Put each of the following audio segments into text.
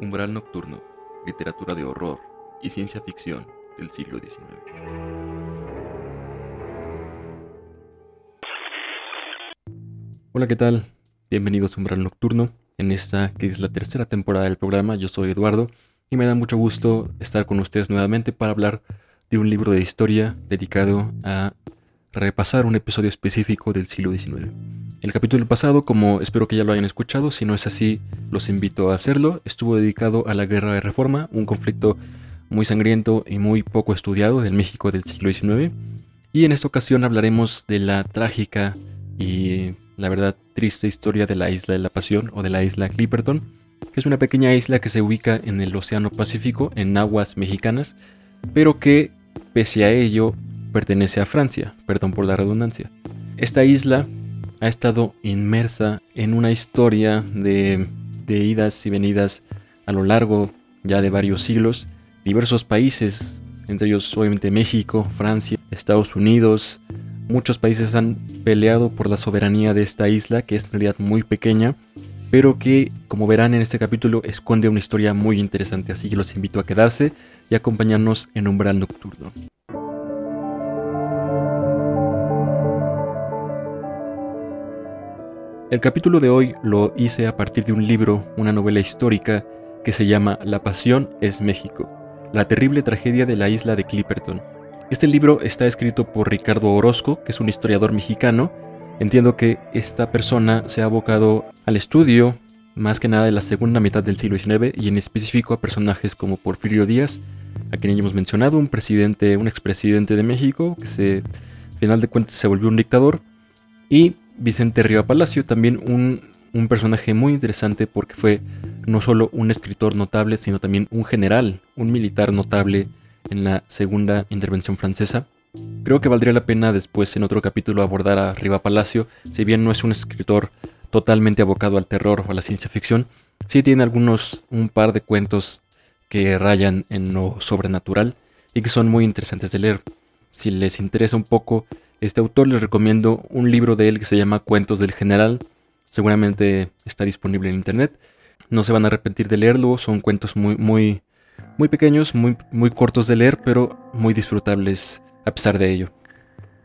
Umbral Nocturno, literatura de horror y ciencia ficción del siglo XIX. Hola, ¿qué tal? Bienvenidos a Umbral Nocturno. En esta que es la tercera temporada del programa, yo soy Eduardo y me da mucho gusto estar con ustedes nuevamente para hablar de un libro de historia dedicado a repasar un episodio específico del siglo XIX. El capítulo pasado, como espero que ya lo hayan escuchado, si no es así, los invito a hacerlo, estuvo dedicado a la Guerra de Reforma, un conflicto muy sangriento y muy poco estudiado del México del siglo XIX. Y en esta ocasión hablaremos de la trágica y la verdad triste historia de la isla de la Pasión o de la isla Clipperton, que es una pequeña isla que se ubica en el Océano Pacífico, en aguas mexicanas, pero que, pese a ello, pertenece a Francia, perdón por la redundancia. Esta isla ha estado inmersa en una historia de, idas y venidas a lo largo ya de varios siglos. Diversos países, entre ellos obviamente México, Francia, Estados Unidos, muchos países han peleado por la soberanía de esta isla, que es en realidad muy pequeña, pero que, como verán en este capítulo, esconde una historia muy interesante, así que los invito a quedarse y acompañarnos en Umbral Nocturno. El capítulo de hoy lo hice a partir de un libro, una novela histórica, que se llama La Pasión es México, la terrible tragedia de la isla de Clipperton. Este libro está escrito por Ricardo Orozco, que es un historiador mexicano. Entiendo que esta persona se ha abocado al estudio, más que nada de la segunda mitad del siglo XIX, y en específico a personajes como Porfirio Díaz, a quien ya hemos mencionado, un presidente, un expresidente de México, que al final de cuentas se volvió un dictador, y Vicente Río Palacio, también un, un, personaje muy interesante porque fue no solo un escritor notable, sino también un general, un militar notable en la segunda intervención francesa. Creo que valdría la pena después en otro capítulo abordar a Riva Palacio, si bien no es un escritor totalmente abocado al terror o a la ciencia ficción, sí tiene algunos, un par de cuentos que rayan en lo sobrenatural y que son muy interesantes de leer. Si les interesa un poco este autor les recomiendo un libro de él que se llama Cuentos del General. Seguramente está disponible en internet. No se van a arrepentir de leerlo. Son cuentos muy, muy, muy pequeños, muy, muy cortos de leer, pero muy disfrutables a pesar de ello.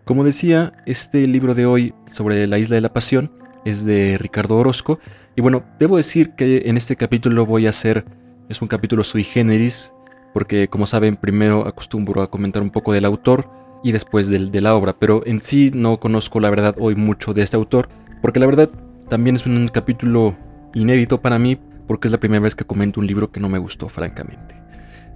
Como decía, este libro de hoy sobre la isla de la pasión es de Ricardo Orozco. Y bueno, debo decir que en este capítulo voy a hacer, es un capítulo sui generis, porque como saben, primero acostumbro a comentar un poco del autor y después de, la obra, pero en sí no conozco la verdad hoy mucho de este autor, porque la verdad también es un capítulo inédito para mí, porque es la primera vez que comento un libro que no me gustó, francamente.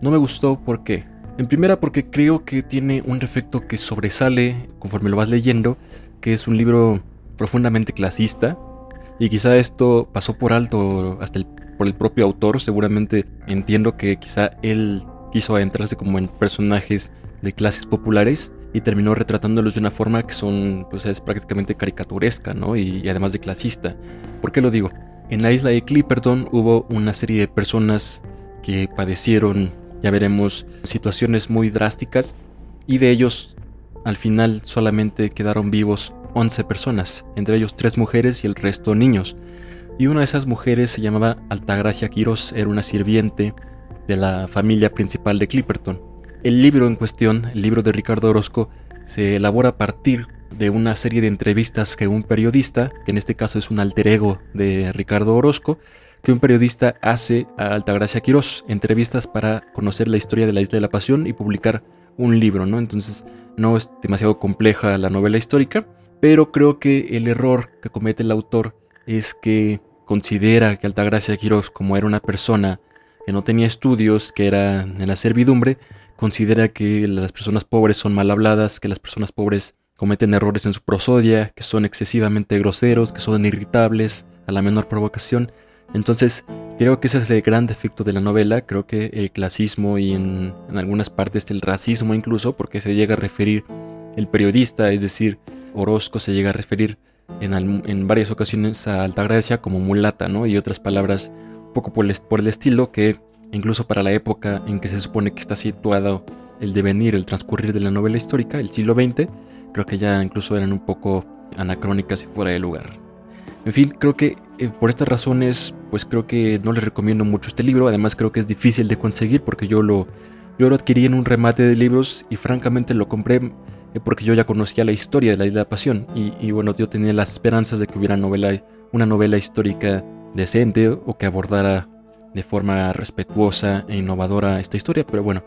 No me gustó porque, en primera porque creo que tiene un efecto que sobresale conforme lo vas leyendo, que es un libro profundamente clasista, y quizá esto pasó por alto hasta por el propio autor, seguramente entiendo que quizá él quiso adentrarse como en personajes de clases populares y terminó retratándolos de una forma que son, pues es prácticamente caricaturesca, ¿no? Y, además de clasista. ¿Por qué lo digo? En la isla de Clipperton hubo una serie de personas que padecieron, ya veremos, situaciones muy drásticas y de ellos al final solamente quedaron vivos 11 personas, entre ellos tres mujeres y el resto niños. Y una de esas mujeres se llamaba Altagracia Quiros, era una sirviente de la familia principal de Clipperton. El libro en cuestión, el libro de Ricardo Orozco, se elabora a partir de una serie de entrevistas que un periodista, que en este caso es un alter ego de Ricardo Orozco, que un periodista hace a Altagracia Quirós, entrevistas para conocer la historia de la Isla de la Pasión y publicar un libro, ¿no? Entonces no es demasiado compleja la novela histórica, pero creo que el error que comete el autor es que considera que Altagracia Quirós, como era una persona que no tenía estudios, que era en la servidumbre, considera que las personas pobres son mal habladas, que las personas pobres cometen errores en su prosodia, que son excesivamente groseros, que son irritables a la menor provocación. Entonces, creo que ese es el gran defecto de la novela. Creo que el clasismo y en, algunas partes el racismo incluso, porque se llega a referir el periodista, es decir, Orozco se llega a referir en, en varias ocasiones a Altagracia como mulata, ¿no? Y otras palabras poco por el estilo que incluso para la época en que se supone que está situado el devenir, el transcurrir de la novela histórica, el siglo XX, creo que ya incluso eran un poco anacrónicas y fuera de lugar. En fin, creo que eh, por estas razones, pues creo que no les recomiendo mucho este libro. Además, creo que es difícil de conseguir porque yo lo, yo lo adquirí en un remate de libros y francamente lo compré eh, porque yo ya conocía la historia de la Isla de Pasión. Y, bueno, yo tenía las esperanzas de que hubiera una novela histórica decente o que abordara de forma respetuosa e innovadora esta historia. Pero bueno,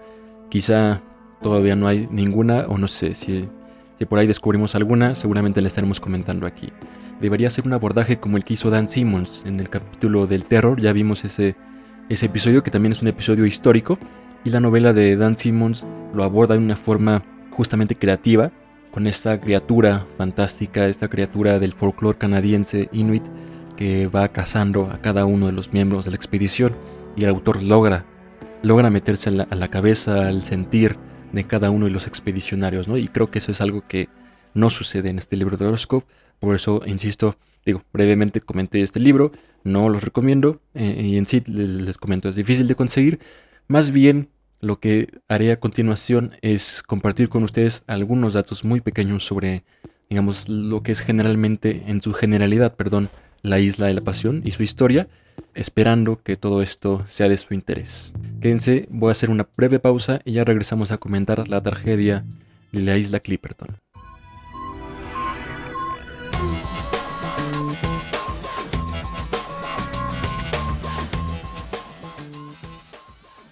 quizá todavía no hay ninguna o no sé si, si por ahí descubrimos alguna, seguramente la estaremos comentando aquí debería ser un abordaje como el que hizo Dan Simmons en el capítulo del terror. Ya vimos ese, ese episodio que también es un episodio histórico. Y la novela de Dan Simmons lo aborda de una forma justamente creativa, con esta criatura fantástica, esta criatura del folclore canadiense inuit que va cazando a cada uno de los miembros de la expedición. Y el autor logra, logra meterse a la, cabeza, al sentir de cada uno de los expedicionarios. ¿no? Y creo que eso es algo que no sucede en este libro de horoscope por eso, insisto, digo, brevemente comenté este libro, no los recomiendo eh, y en sí les, comento, es difícil de conseguir. Más bien, lo que haré a continuación es compartir con ustedes algunos datos muy pequeños sobre, digamos, lo que es generalmente, en su generalidad, perdón, la isla de la pasión y su historia, esperando que todo esto sea de su interés. Quédense, voy a hacer una breve pausa y ya regresamos a comentar la tragedia de la isla Clipperton.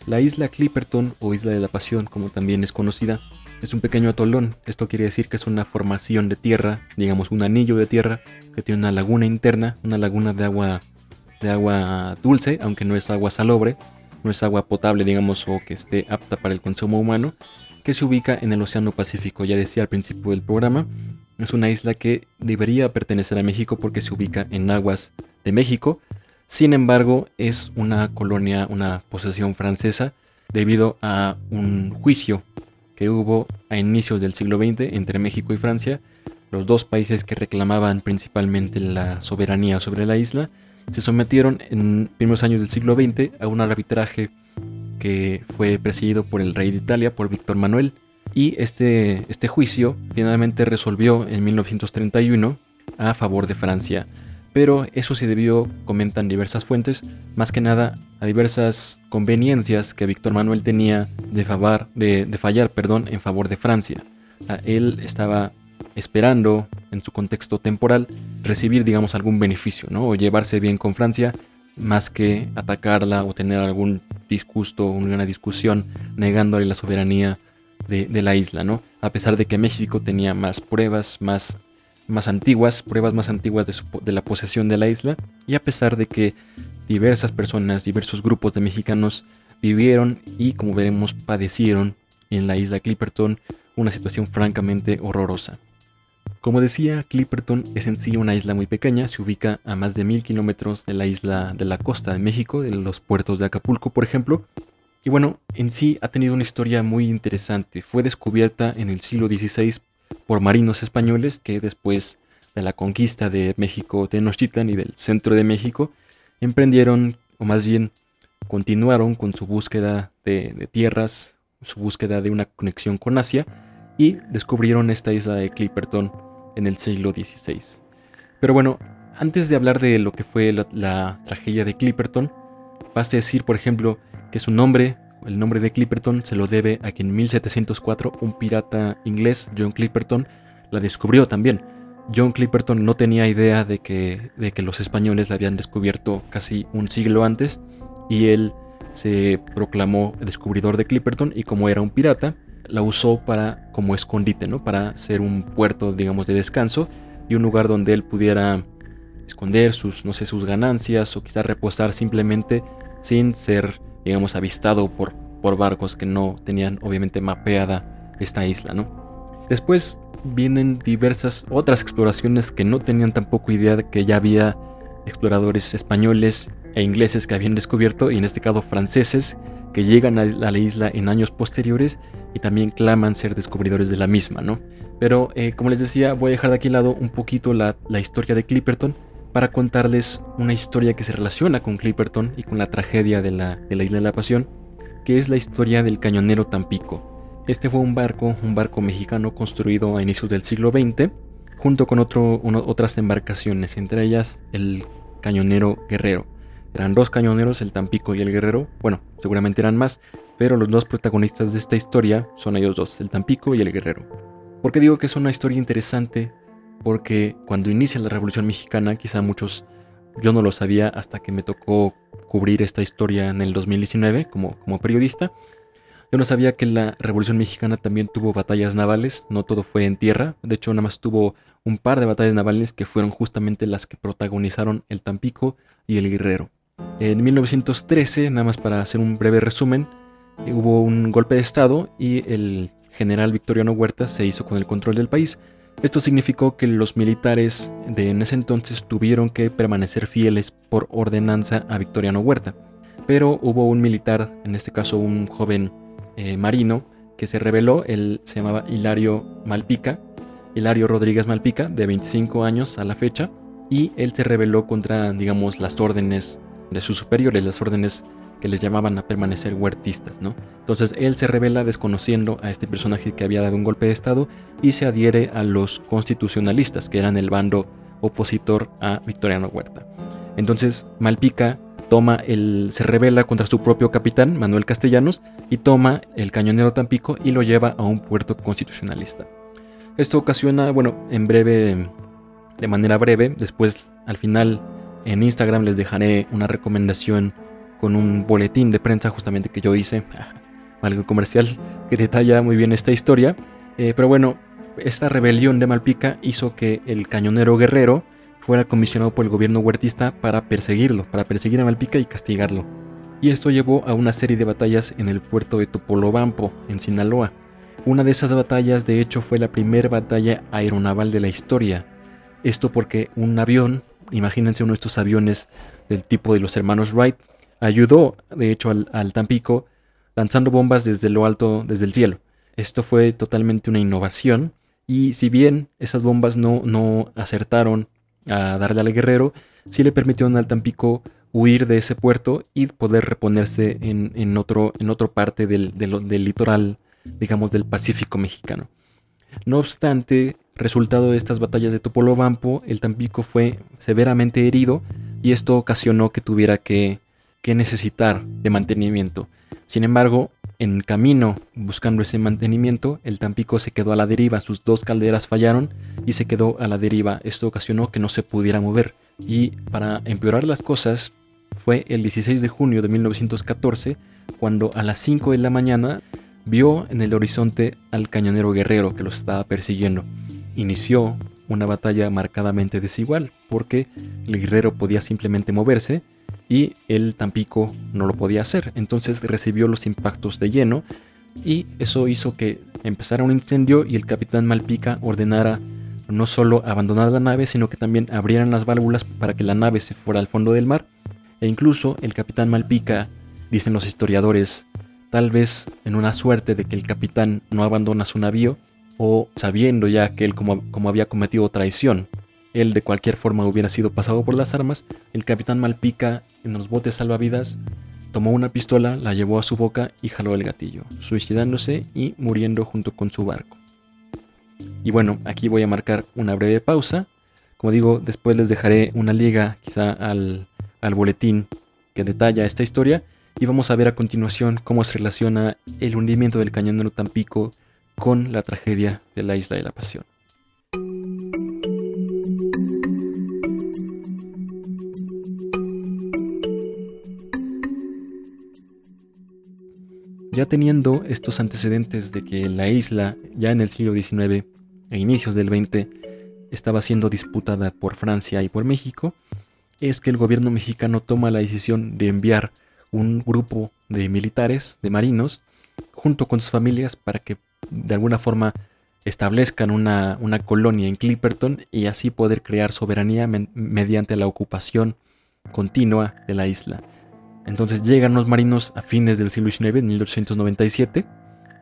La isla Clipperton o Isla de la Pasión, como también es conocida, es un pequeño atolón. Esto quiere decir que es una formación de tierra, digamos un anillo de tierra que tiene una laguna interna, una laguna de agua de agua dulce, aunque no es agua salobre, no es agua potable, digamos, o que esté apta para el consumo humano, que se ubica en el Océano Pacífico. Ya decía al principio del programa, es una isla que debería pertenecer a México porque se ubica en aguas de México, sin embargo, es una colonia, una posesión francesa debido a un juicio que hubo a inicios del siglo XX entre México y Francia, los dos países que reclamaban principalmente la soberanía sobre la isla, se sometieron en primeros años del siglo XX a un arbitraje que fue presidido por el rey de Italia, por Víctor Manuel, y este, este juicio finalmente resolvió en 1931 a favor de Francia pero eso se debió, comentan diversas fuentes, más que nada a diversas conveniencias que Víctor Manuel tenía de, de, fallar perdón, en favor de Francia. él estaba esperando, en su contexto temporal, recibir, digamos, algún beneficio, ¿no? O llevarse bien con Francia, más que atacarla o tener algún disgusto una discusión negándole la soberanía de, de, la isla, ¿no? A pesar de que México tenía más pruebas, más más antiguas, pruebas más antiguas de, la posesión de la isla, y a pesar de que diversas personas, diversos grupos de mexicanos vivieron y como veremos padecieron en la isla Clipperton una situación francamente horrorosa. Como decía, Clipperton es en sí una isla muy pequeña, se ubica a más de mil kilómetros de la isla de la costa de México, de los puertos de Acapulco, por ejemplo. Y bueno, en sí ha tenido una historia muy interesante. Fue descubierta en el siglo XVI por marinos españoles que después de la conquista de México Tenochtitlan y del centro de México emprendieron, o más bien continuaron con su búsqueda de, tierras, su búsqueda de una conexión con Asia y descubrieron esta isla de Clipperton en el siglo XVI. Pero bueno, antes de hablar de lo que fue la, la tragedia de Clipperton, basta decir, por ejemplo, que su nombre el nombre de Clipperton se lo debe a que en 1704 un pirata inglés, John Clipperton, la descubrió también. John Clipperton no tenía idea de que, de que los españoles la habían descubierto casi un siglo antes y él se proclamó descubridor de Clipperton y como era un pirata, la usó para como escondite, ¿no? Para ser un puerto, digamos, de descanso y un lugar donde él pudiera esconder sus, no sé, sus ganancias o quizás reposar simplemente sin ser digamos, avistado por, por barcos que no tenían obviamente mapeada esta isla, ¿no? Después vienen diversas otras exploraciones que no tenían tampoco idea de que ya había exploradores españoles e ingleses que habían descubierto, y en este caso franceses, que llegan a la isla en años posteriores y también claman ser descubridores de la misma, ¿no? Pero eh, como les decía, voy a dejar de aquí lado un poquito la, la historia de Clipperton para contarles una historia que se relaciona con Clipperton y con la tragedia de la, de la Isla de la Pasión, que es la historia del cañonero Tampico. Este fue un barco, un barco mexicano construido a inicios del siglo XX, junto con otro, otras embarcaciones, entre ellas el cañonero Guerrero. Eran dos cañoneros, el Tampico y el Guerrero. Bueno, seguramente eran más, pero los dos protagonistas de esta historia son ellos dos, el Tampico y el Guerrero. ¿Por qué digo que es una historia interesante? Porque cuando inicia la Revolución Mexicana, quizá muchos, yo no lo sabía hasta que me tocó cubrir esta historia en el 2019 como, como periodista. Yo no sabía que la Revolución Mexicana también tuvo batallas navales, no todo fue en tierra, de hecho nada más tuvo un par de batallas navales que fueron justamente las que protagonizaron el Tampico y el Guerrero. En 1913, nada más para hacer un breve resumen, hubo un golpe de Estado y el general Victoriano Huerta se hizo con el control del país. Esto significó que los militares de en ese entonces tuvieron que permanecer fieles por ordenanza a Victoriano Huerta. Pero hubo un militar, en este caso un joven eh, marino, que se rebeló, él se llamaba Hilario Malpica, Hilario Rodríguez Malpica, de 25 años a la fecha, y él se rebeló contra, digamos, las órdenes de sus superiores, las órdenes que les llamaban a permanecer huertistas, ¿no? Entonces él se revela desconociendo a este personaje que había dado un golpe de estado y se adhiere a los constitucionalistas, que eran el bando opositor a Victoriano Huerta. Entonces Malpica toma el, se revela contra su propio capitán, Manuel Castellanos, y toma el cañonero Tampico y lo lleva a un puerto constitucionalista. Esto ocasiona, bueno, en breve, de manera breve, después al final en Instagram les dejaré una recomendación con un boletín de prensa justamente que yo hice, algo comercial, que detalla muy bien esta historia. Eh, pero bueno, esta rebelión de Malpica hizo que el cañonero guerrero fuera comisionado por el gobierno huertista para perseguirlo, para perseguir a Malpica y castigarlo. Y esto llevó a una serie de batallas en el puerto de Topolobampo, en Sinaloa. Una de esas batallas, de hecho, fue la primera batalla aeronaval de la historia. Esto porque un avión imagínense uno de estos aviones del tipo de los hermanos Wright, ayudó de hecho al, Tampico lanzando bombas desde lo alto, desde el cielo. Esto fue totalmente una innovación y si bien esas bombas no, no acertaron a darle al guerrero, sí le permitieron al Tampico huir de ese puerto y poder reponerse en, otro, en otra parte del, del litoral, digamos, del Pacífico mexicano. No obstante, Resultado de estas batallas de Topolobampo, el Tampico fue severamente herido y esto ocasionó que tuviera que, necesitar de mantenimiento. Sin embargo, en camino buscando ese mantenimiento, el Tampico se quedó a la deriva, sus dos calderas fallaron y se quedó a la deriva. Esto ocasionó que no se pudiera mover. Y para empeorar las cosas, fue el 16 de junio de 1914 cuando a las 5 de la mañana vio en el horizonte al cañonero guerrero que los estaba persiguiendo inició una batalla marcadamente desigual, porque el guerrero podía simplemente moverse y el Tampico no lo podía hacer. Entonces recibió los impactos de lleno y eso hizo que empezara un incendio y el capitán Malpica ordenara no solo abandonar la nave, sino que también abrieran las válvulas para que la nave se fuera al fondo del mar. E incluso el capitán Malpica, dicen los historiadores, tal vez en una suerte de que el capitán no abandona su navío, o sabiendo ya que él como, como había cometido traición, él de cualquier forma hubiera sido pasado por las armas, el capitán Malpica en los botes salvavidas tomó una pistola, la llevó a su boca y jaló el gatillo, suicidándose y muriendo junto con su barco. Y bueno, aquí voy a marcar una breve pausa. Como digo, después les dejaré una liga quizá al, al boletín que detalla esta historia y vamos a ver a continuación cómo se relaciona el hundimiento del cañón de Tampico con la tragedia de la Isla de la Pasión. Ya teniendo estos antecedentes de que la isla, ya en el siglo XIX e inicios del XX, estaba siendo disputada por Francia y por México, es que el gobierno mexicano toma la decisión de enviar un grupo de militares, de marinos, junto con sus familias para que de alguna forma establezcan una, colonia en Clipperton y así poder crear soberanía mediante la ocupación continua de la isla. Entonces llegan los marinos a fines del siglo XIX, en 1897,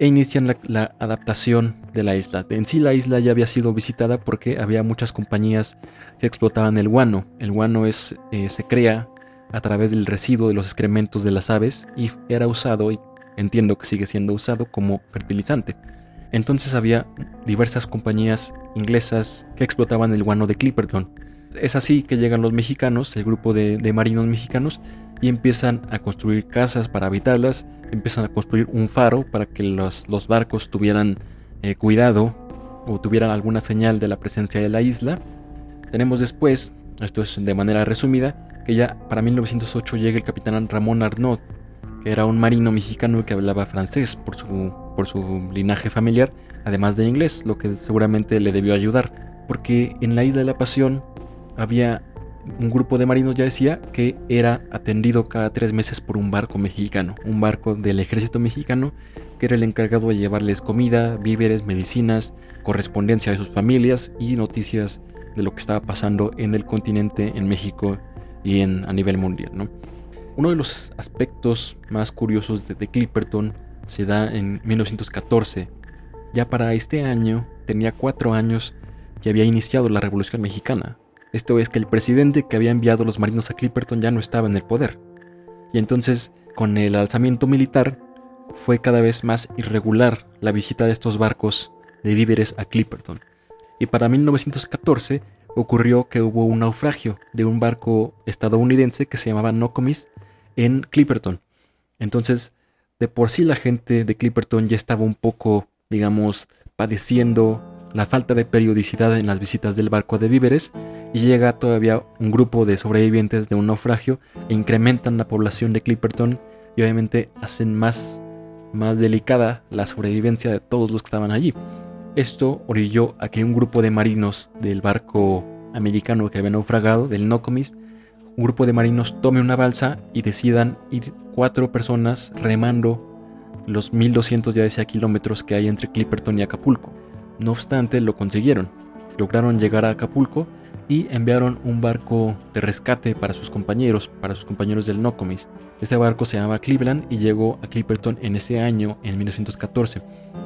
e inician la, adaptación de la isla. En sí la isla ya había sido visitada porque había muchas compañías que explotaban el guano. El guano es, eh, se crea a través del residuo de los excrementos de las aves y era usado y entiendo que sigue siendo usado como fertilizante. Entonces había diversas compañías inglesas que explotaban el guano de Clipperton. Es así que llegan los mexicanos, el grupo de, marinos mexicanos, y empiezan a construir casas para habitarlas, empiezan a construir un faro para que los, barcos tuvieran eh, cuidado o tuvieran alguna señal de la presencia de la isla. Tenemos después, esto es de manera resumida, que ya para 1908 llega el capitán Ramón Arnaud, que era un marino mexicano que hablaba francés por su, por su linaje familiar, además de inglés, lo que seguramente le debió ayudar, porque en la isla de la Pasión había un grupo de marinos, ya decía, que era atendido cada tres meses por un barco mexicano, un barco del ejército mexicano, que era el encargado de llevarles comida, víveres, medicinas, correspondencia de sus familias y noticias de lo que estaba pasando en el continente, en México y en, a nivel mundial. ¿no? Uno de los aspectos más curiosos de, de Clipperton se da en 1914, ya para este año tenía cuatro años que había iniciado la Revolución Mexicana. Esto es que el presidente que había enviado los marinos a Clipperton ya no estaba en el poder. Y entonces, con el alzamiento militar, fue cada vez más irregular la visita de estos barcos de víveres a Clipperton. Y para 1914 ocurrió que hubo un naufragio de un barco estadounidense que se llamaba Nokomis en Clipperton. Entonces, de por sí la gente de Clipperton ya estaba un poco digamos, padeciendo la falta de periodicidad en las visitas del barco de víveres y llega todavía un grupo de sobrevivientes de un naufragio e incrementan la población de Clipperton y obviamente hacen más, más delicada la sobrevivencia de todos los que estaban allí. Esto orilló a que un grupo de marinos del barco americano que había naufragado, del Nokomis, un grupo de marinos tome una balsa y decidan ir cuatro personas remando los 1200 ya decía kilómetros que hay entre Clipperton y Acapulco. No obstante, lo consiguieron. Lograron llegar a Acapulco y enviaron un barco de rescate para sus compañeros, para sus compañeros del Nokomis. Este barco se llamaba Cleveland y llegó a Clipperton en ese año, en 1914.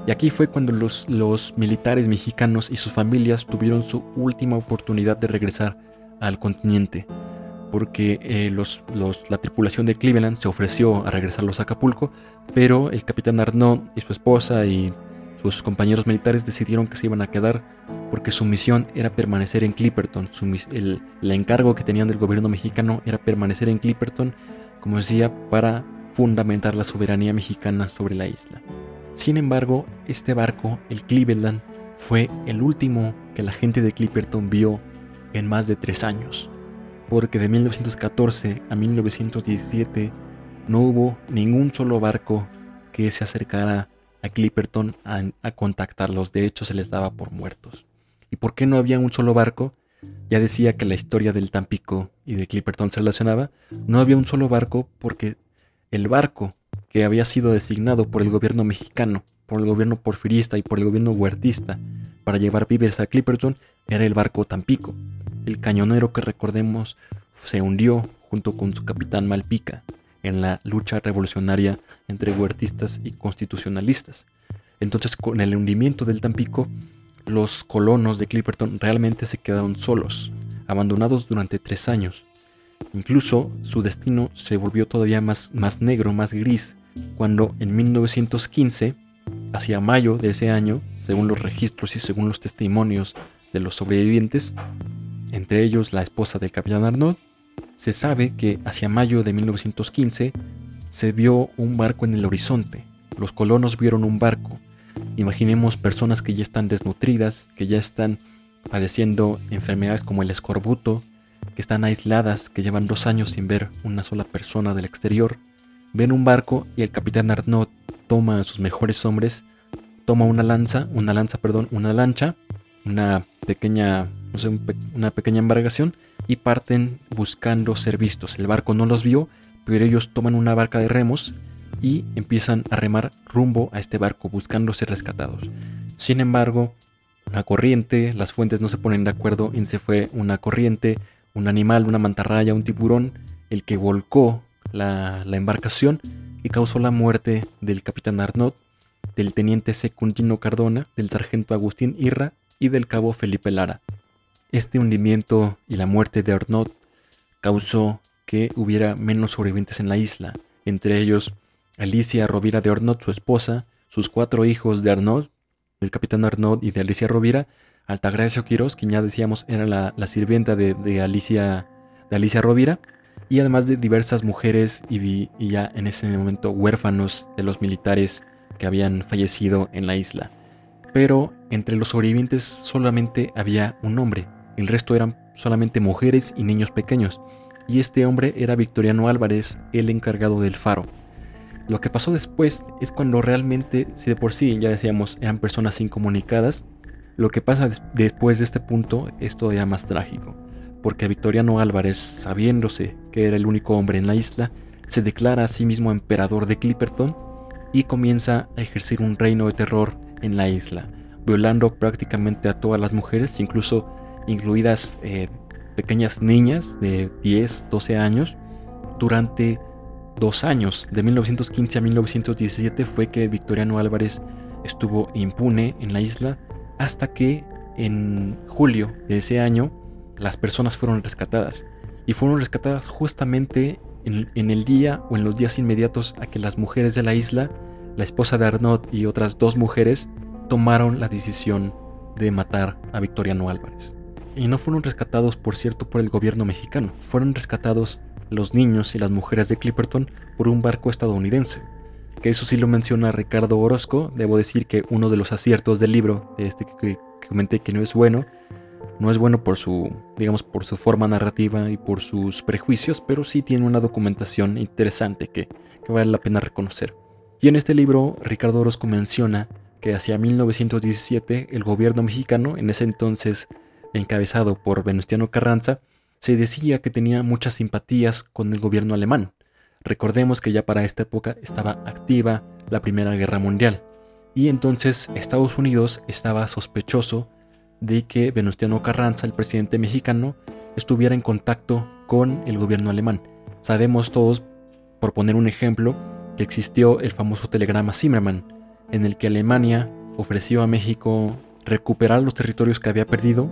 Y aquí fue cuando los, los militares mexicanos y sus familias tuvieron su última oportunidad de regresar al continente porque eh, la tripulación de Cleveland se ofreció a regresarlos a Acapulco, pero el capitán Arnaud y su esposa y sus compañeros militares decidieron que se iban a quedar porque su misión era permanecer en Clipperton. el, encargo que tenían del gobierno mexicano era permanecer en Clipperton, como decía, para fundamentar la soberanía mexicana sobre la isla. Sin embargo, este barco, el Cleveland, fue el último que la gente de Clipperton vio en más de tres años porque de 1914 a 1917 no hubo ningún solo barco que se acercara a Clipperton a, contactarlos, de hecho se les daba por muertos. ¿Y por qué no había un solo barco? Ya decía que la historia del Tampico y de Clipperton se relacionaba, no había un solo barco porque el barco que había sido designado por el gobierno mexicano, por el gobierno porfirista y por el gobierno huertista para llevar víveres a Clipperton era el barco Tampico el cañonero que recordemos se hundió junto con su capitán Malpica en la lucha revolucionaria entre huertistas y constitucionalistas. Entonces con el hundimiento del Tampico, los colonos de Clipperton realmente se quedaron solos, abandonados durante tres años. Incluso su destino se volvió todavía más, más negro, más gris, cuando en 1915, hacia mayo de ese año, según los registros y según los testimonios de los sobrevivientes, entre ellos la esposa del capitán Arnaud, se sabe que hacia mayo de 1915 se vio un barco en el horizonte. Los colonos vieron un barco. Imaginemos personas que ya están desnutridas, que ya están padeciendo enfermedades como el escorbuto, que están aisladas, que llevan dos años sin ver una sola persona del exterior. Ven un barco y el capitán Arnaud toma a sus mejores hombres, toma una lanza, una lanza, perdón, una lancha, una pequeña una pequeña embarcación y parten buscando ser vistos. El barco no los vio, pero ellos toman una barca de remos y empiezan a remar rumbo a este barco buscando ser rescatados. Sin embargo, una corriente, las fuentes no se ponen de acuerdo en si fue una corriente, un animal, una mantarraya, un tiburón, el que volcó la, embarcación y causó la muerte del capitán Arnaud, del teniente secundino Cardona, del sargento Agustín Irra y del cabo Felipe Lara. Este hundimiento y la muerte de Arnaud causó que hubiera menos sobrevivientes en la isla, entre ellos Alicia Rovira de Arnaud, su esposa, sus cuatro hijos de Arnaud, del capitán Arnaud y de Alicia Rovira, Altagracia Quiroz, quien ya decíamos era la, sirvienta de, Alicia, de Alicia Rovira, y además de diversas mujeres y, ya en ese momento huérfanos de los militares que habían fallecido en la isla. Pero entre los sobrevivientes solamente había un hombre, el resto eran solamente mujeres y niños pequeños, y este hombre era Victoriano Álvarez, el encargado del faro. Lo que pasó después es cuando realmente, si de por sí ya decíamos eran personas incomunicadas, lo que pasa después de este punto es todavía más trágico, porque Victoriano Álvarez, sabiéndose que era el único hombre en la isla, se declara a sí mismo emperador de Clipperton y comienza a ejercer un reino de terror en la isla, violando prácticamente a todas las mujeres, incluso incluidas eh, pequeñas niñas de 10, 12 años, durante dos años, de 1915 a 1917, fue que Victoriano Álvarez estuvo impune en la isla hasta que en julio de ese año las personas fueron rescatadas. Y fueron rescatadas justamente en, el día o en los días inmediatos a que las mujeres de la isla, la esposa de Arnaud y otras dos mujeres, tomaron la decisión de matar a Victoriano Álvarez. Y no fueron rescatados, por cierto, por el gobierno mexicano, fueron rescatados los niños y las mujeres de Clipperton por un barco estadounidense que eso sí lo menciona Ricardo Orozco. Debo decir que uno de los aciertos del libro, de este que, comenté que no es bueno, no es bueno por su, digamos, por su forma narrativa y por sus prejuicios, pero sí tiene una documentación interesante que, que vale la pena reconocer. Y en este libro, Ricardo Orozco menciona que hacia 1917 el gobierno mexicano, en ese entonces encabezado por Venustiano Carranza, se decía que tenía muchas simpatías con el gobierno alemán, Recordemos que ya para esta época estaba activa la Primera Guerra Mundial y entonces Estados Unidos estaba sospechoso de que Venustiano Carranza, el presidente mexicano, estuviera en contacto con el gobierno alemán. Sabemos todos, por poner un ejemplo, que existió el famoso telegrama Zimmermann, en el que Alemania ofreció a México recuperar los territorios que había perdido,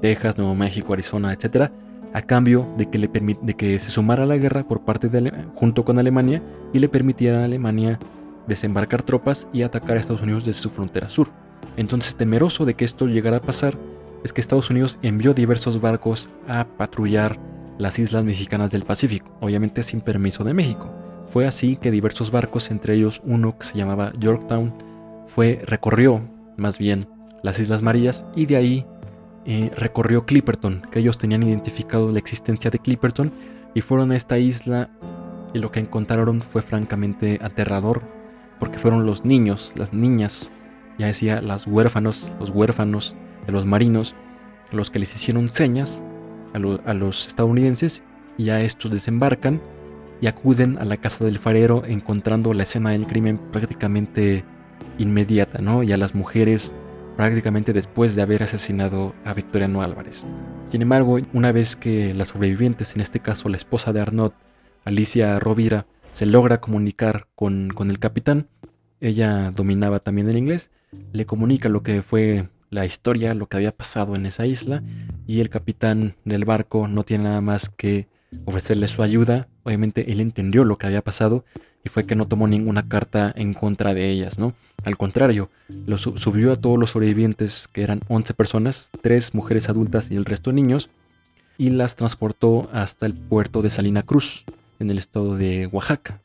Texas, Nuevo México, Arizona, etc., a cambio de que, le de que se sumara a la guerra por parte de junto con Alemania y le permitiera a Alemania desembarcar tropas y atacar a Estados Unidos desde su frontera sur. Entonces, temeroso de que esto llegara a pasar, es que Estados Unidos envió diversos barcos a patrullar las islas mexicanas del Pacífico, obviamente sin permiso de México. Fue así que diversos barcos, entre ellos uno que se llamaba Yorktown, fue recorrió más bien las Islas Marías y de ahí recorrió Clipperton, que ellos tenían identificado la existencia de Clipperton y fueron a esta isla y lo que encontraron fue francamente aterrador porque fueron los niños, las niñas, ya decía, las huérfanos, los huérfanos de los marinos, los que les hicieron señas a, a los estadounidenses y a estos desembarcan y acuden a la casa del farero encontrando la escena del crimen prácticamente inmediata, ¿no? Y a las mujeres prácticamente después de haber asesinado a Victoriano Álvarez. Sin embargo, una vez que las sobrevivientes, en este caso la esposa de Arnaud, Alicia Rovira, se logra comunicar con, con el capitán, ella dominaba también el inglés, le comunica lo que fue la historia, lo que había pasado en esa isla, y el capitán del barco no tiene nada más que ofrecerle su ayuda. Obviamente él entendió lo que había pasado y fue que no tomó ninguna carta en contra de ellas, ¿no? Al contrario, lo subió a todos los sobrevivientes, que eran 11 personas, 3 mujeres adultas y el resto niños, y las transportó hasta el puerto de Salina Cruz, en el estado de Oaxaca,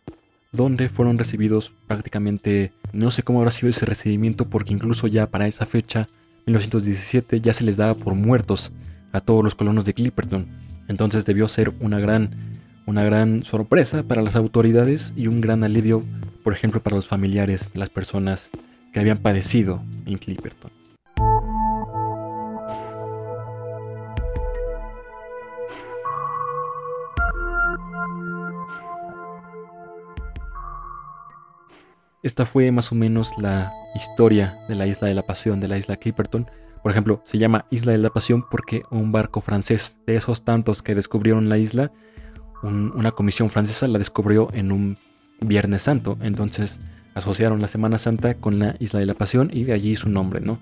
donde fueron recibidos prácticamente, no sé cómo habrá sido ese recibimiento, porque incluso ya para esa fecha, 1917, ya se les daba por muertos a todos los colonos de Clipperton. Entonces debió ser una gran una gran sorpresa para las autoridades y un gran alivio, por ejemplo, para los familiares de las personas que habían padecido en Clipperton. Esta fue más o menos la historia de la isla de la Pasión, de la isla Clipperton. Por ejemplo, se llama Isla de la Pasión porque un barco francés de esos tantos que descubrieron la isla una comisión francesa la descubrió en un Viernes Santo. Entonces asociaron la Semana Santa con la Isla de la Pasión y de allí su nombre, ¿no?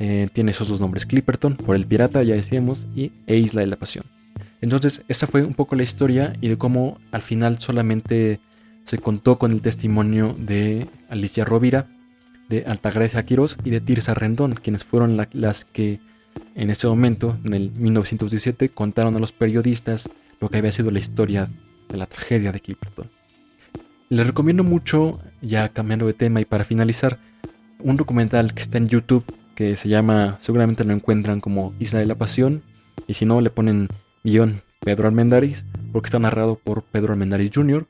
Eh, tiene esos dos nombres, Clipperton, por el pirata, ya decíamos, y e Isla de la Pasión. Entonces, esa fue un poco la historia y de cómo al final solamente se contó con el testimonio de Alicia Rovira, de Altagracia Quirós y de Tirsa Rendón, quienes fueron las que en ese momento, en el 1917, contaron a los periodistas lo que había sido la historia de la tragedia de Clipperton. Les recomiendo mucho, ya cambiando de tema y para finalizar, un documental que está en YouTube que se llama, seguramente lo encuentran como Isla de la Pasión, y si no, le ponen guion Pedro Armendáriz, porque está narrado por Pedro Armendáriz Jr.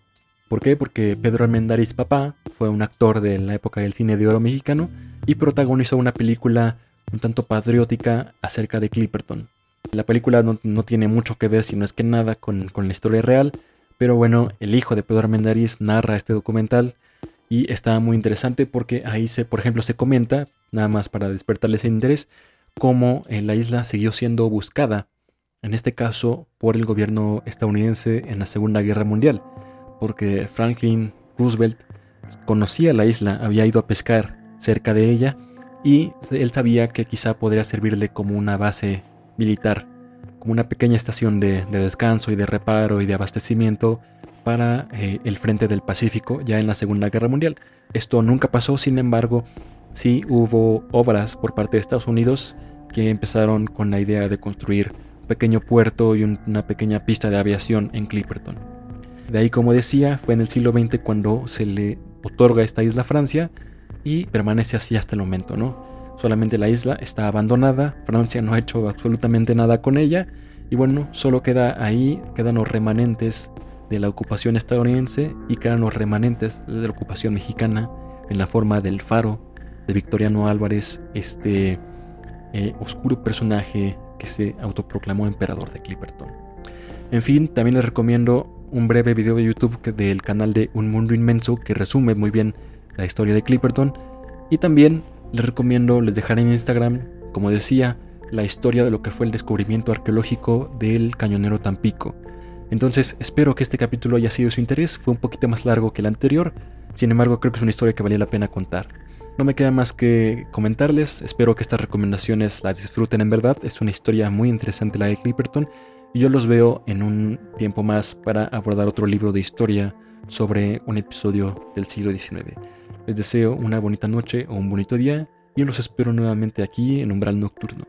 ¿Por qué? Porque Pedro Armendáriz papá fue un actor de la época del cine de oro mexicano y protagonizó una película un tanto patriótica acerca de Clipperton. La película no, tiene mucho que ver, si no es que nada, con, la historia real, pero bueno, el hijo de Pedro Armendáriz narra este documental y está muy interesante porque ahí se, por ejemplo, se comenta, nada más para despertarles ese interés, cómo eh, la isla siguió siendo buscada, en este caso por el gobierno estadounidense en la Segunda Guerra Mundial, porque Franklin Roosevelt conocía la isla, había ido a pescar cerca de ella y él sabía que quizá podría servirle como una base militar, como una pequeña estación de, descanso y de reparo y de abastecimiento para eh, el frente del Pacífico ya en la Segunda Guerra Mundial. Esto nunca pasó, sin embargo, sí hubo obras por parte de Estados Unidos que empezaron con la idea de construir un pequeño puerto y una pequeña pista de aviación en Clipperton. De ahí, como decía, fue en el siglo XX cuando se le otorga esta isla a Francia y permanece así hasta el momento, ¿no? Solamente la isla está abandonada, Francia no ha hecho absolutamente nada con ella y bueno, solo queda ahí, quedan los remanentes de la ocupación estadounidense y quedan los remanentes de la ocupación mexicana en la forma del faro de Victoriano Álvarez, este eh, oscuro personaje que se autoproclamó emperador de Clipperton. En fin, también les recomiendo un breve video de YouTube del canal de Un Mundo Inmenso que resume muy bien la historia de Clipperton. Y también les recomiendo, les dejaré en Instagram, como decía, la historia de lo que fue el descubrimiento arqueológico del cañonero Tampico. Entonces espero que este capítulo haya sido de su interés, fue un poquito más largo que el anterior, sin embargo creo que es una historia que valía la pena contar. No me queda más que comentarles, espero que estas recomendaciones las disfruten en verdad, es una historia muy interesante la de Clipperton y yo los veo en un tiempo más para abordar otro libro de historia sobre un episodio del siglo XIX. Les deseo una bonita noche o un bonito día y los espero nuevamente aquí en Umbral Nocturno.